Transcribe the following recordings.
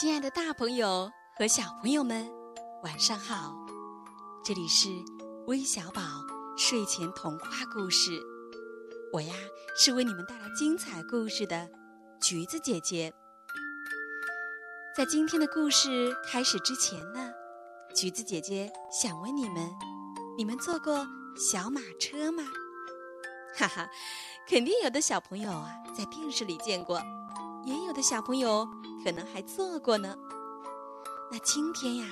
亲爱的，大朋友和小朋友们，晚上好！这里是微小宝睡前童话故事，我呀是为你们带来精彩故事的橘子姐姐。在今天的故事开始之前呢，橘子姐姐想问你们：你们坐过小马车吗？哈哈，肯定有的小朋友啊，在电视里见过，也有的小朋友。可能还坐过呢。那今天呀，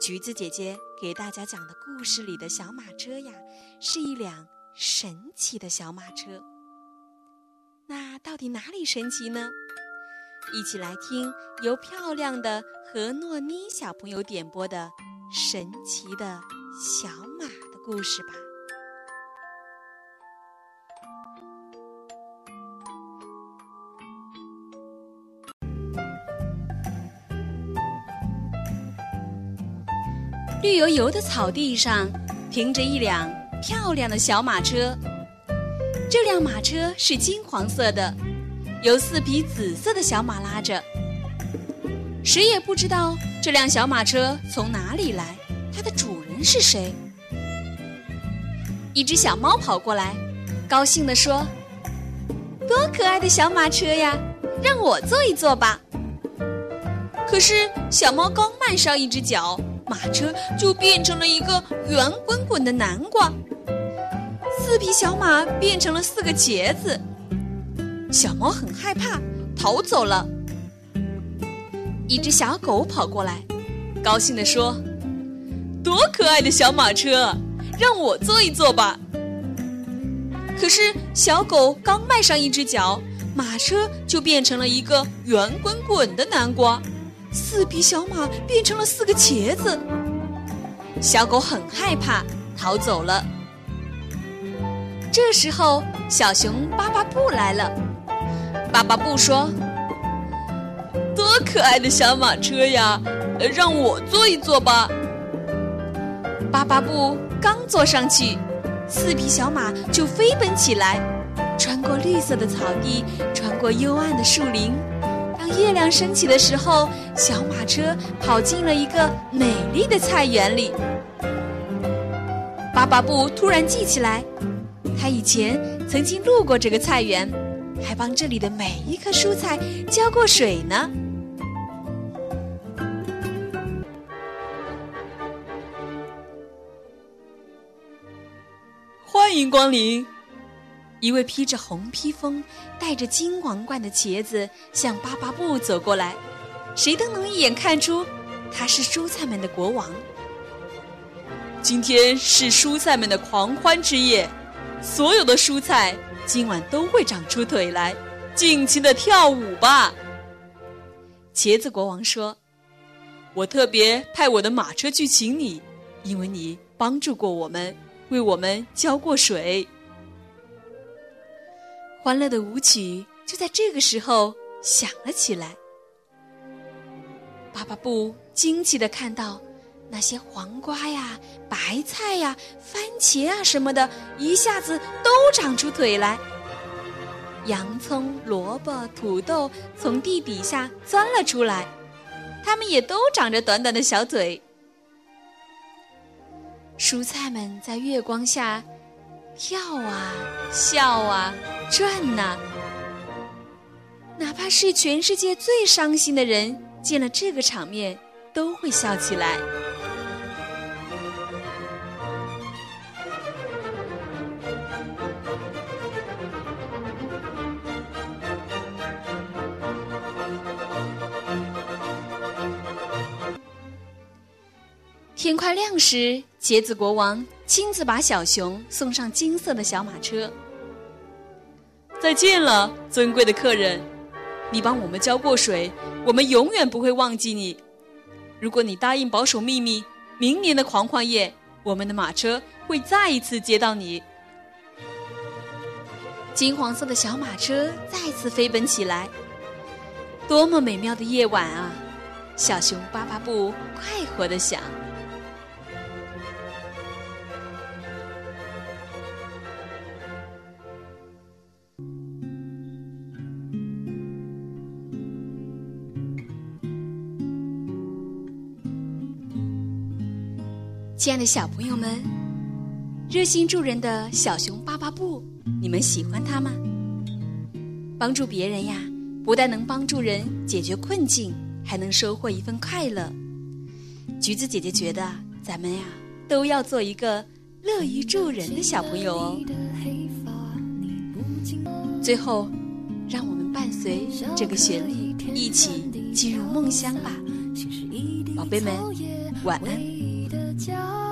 橘子姐姐给大家讲的故事里的小马车呀，是一辆神奇的小马车。那到底哪里神奇呢？一起来听由漂亮的何诺妮小朋友点播的神奇的小马的故事吧。绿油油的草地上停着一辆漂亮的小马车，这辆马车是金黄色的，由四匹紫色的小马拉着。谁也不知道这辆小马车从哪里来，它的主人是谁。一只小猫跑过来，高兴地说：“多可爱的小马车呀，让我坐一坐吧。”可是小猫刚迈上一只脚。马车就变成了一个圆滚滚的南瓜，四匹小马变成了四个茄子。小猫很害怕，逃走了。一只小狗跑过来，高兴地说：“多可爱的小马车，让我坐一坐吧。”可是小狗刚迈上一只脚，马车就变成了一个圆滚滚的南瓜。四匹小马变成了四个茄子，小狗很害怕，逃走了。这时候，小熊巴巴布来了。巴巴布说：“多可爱的小马车呀，让我坐一坐吧。”巴巴布刚坐上去，四匹小马就飞奔起来，穿过绿色的草地，穿过幽暗的树林。亮升起的时候，小马车跑进了一个美丽的菜园里。巴巴布突然记起来，他以前曾经路过这个菜园，还帮这里的每一棵蔬菜浇过水呢。欢迎光临。一位披着红披风、戴着金皇冠的茄子向巴巴布走过来，谁都能一眼看出他是蔬菜们的国王。今天是蔬菜们的狂欢之夜，所有的蔬菜今晚都会长出腿来，尽情的跳舞吧。茄子国王说：“我特别派我的马车去请你，因为你帮助过我们，为我们浇过水。”欢乐的舞曲就在这个时候响了起来。巴巴布惊奇的看到，那些黄瓜呀、白菜呀、番茄啊什么的，一下子都长出腿来。洋葱、萝卜、土豆从地底下钻了出来，它们也都长着短短的小腿。蔬菜们在月光下。跳啊，笑啊，转呐！哪怕是全世界最伤心的人，见了这个场面，都会笑起来。天快亮时，茄子国王。亲自把小熊送上金色的小马车。再见了，尊贵的客人，你帮我们浇过水，我们永远不会忘记你。如果你答应保守秘密，明年的狂欢夜，我们的马车会再一次接到你。金黄色的小马车再次飞奔起来，多么美妙的夜晚啊！小熊巴巴布快活的想。亲爱的小朋友们，热心助人的小熊巴巴布，你们喜欢它吗？帮助别人呀，不但能帮助人解决困境，还能收获一份快乐。橘子姐姐觉得，咱们呀，都要做一个乐于助人的小朋友哦。最后，让我们伴随这个旋律，一起进入梦乡吧，宝贝们，晚安。家。